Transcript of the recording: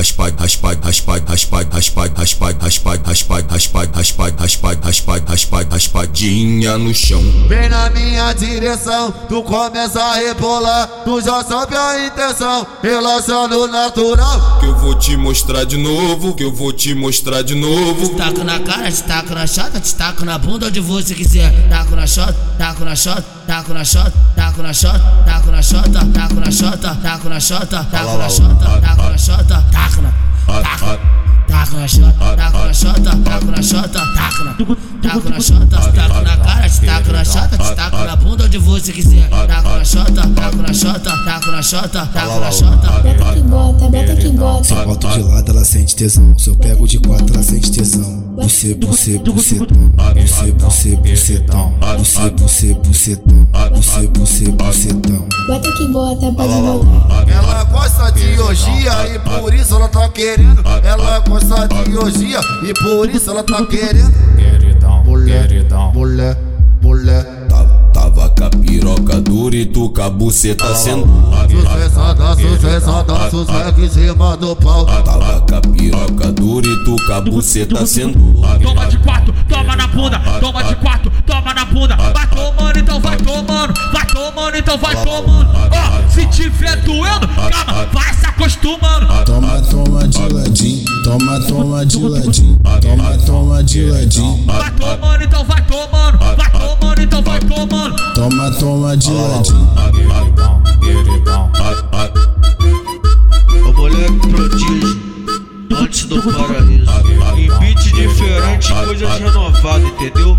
raspa, raspa, raspa, raspa, raspa, raspa, raspa, raspa, raspa, raspa, raspa, raspa, raspa, raspadinha no chão. Vem na minha direção, tu começa a rebolar, tu já sabe a intenção, relação natural. Que eu vou te mostrar de novo, que eu vou te mostrar de novo. Taco na cara, te taco na chota, te taco na bunda onde você quiser. Taco na chota, taco na chota, taco na chota, taco na chota, taco na chota, taco na chota, taco na chota, taco na chota, taco na chota, taco na, taco, taco na chota, taco na chota, taco na chota, taco na, taco na chota, taco na cara, te taco na chota, te taco na bunda onde você quiser. Taco na chota, taco na chota, taco na chota, taco na chota. Bota que bota, bota que bota. Se eu boto de lado, ela sente tesão. Se eu pego de quatro, ela sente tesão. Você, você, bucetão. Você, você, bucetão. Você, você, bucetão. Você, você, bucetão. Bota que bota, pode botar. Ela gosta de orgia querendo. Ela gosta de orgia e por isso ela tá querendo. Queridão, Mulher, queridão. mulher, mulher. Tava, tava com a piroca dura e tu com a buceta sendo. Sucessada, sucessada, sucesso em cima do pau. Tava com a piroca dura e tu com a buceta sendo. Toma de quatro, toma na bunda, toma de quatro, toma na bunda. Vai tomando, então vai tomando, vai tomando, então vai tomando. Ó, se tiver doendo, calma, vai se acostumando. Toma, toma de ladinho. Toma, toma de ladinho. Toma, toma de ladinho. Vai tomando, então vai tomando, vai tomando, então vai tomando. Toma, toma de queridão. O moleque prodígio, antes do paraíso. Em beat diferente, coisas renovadas, entendeu?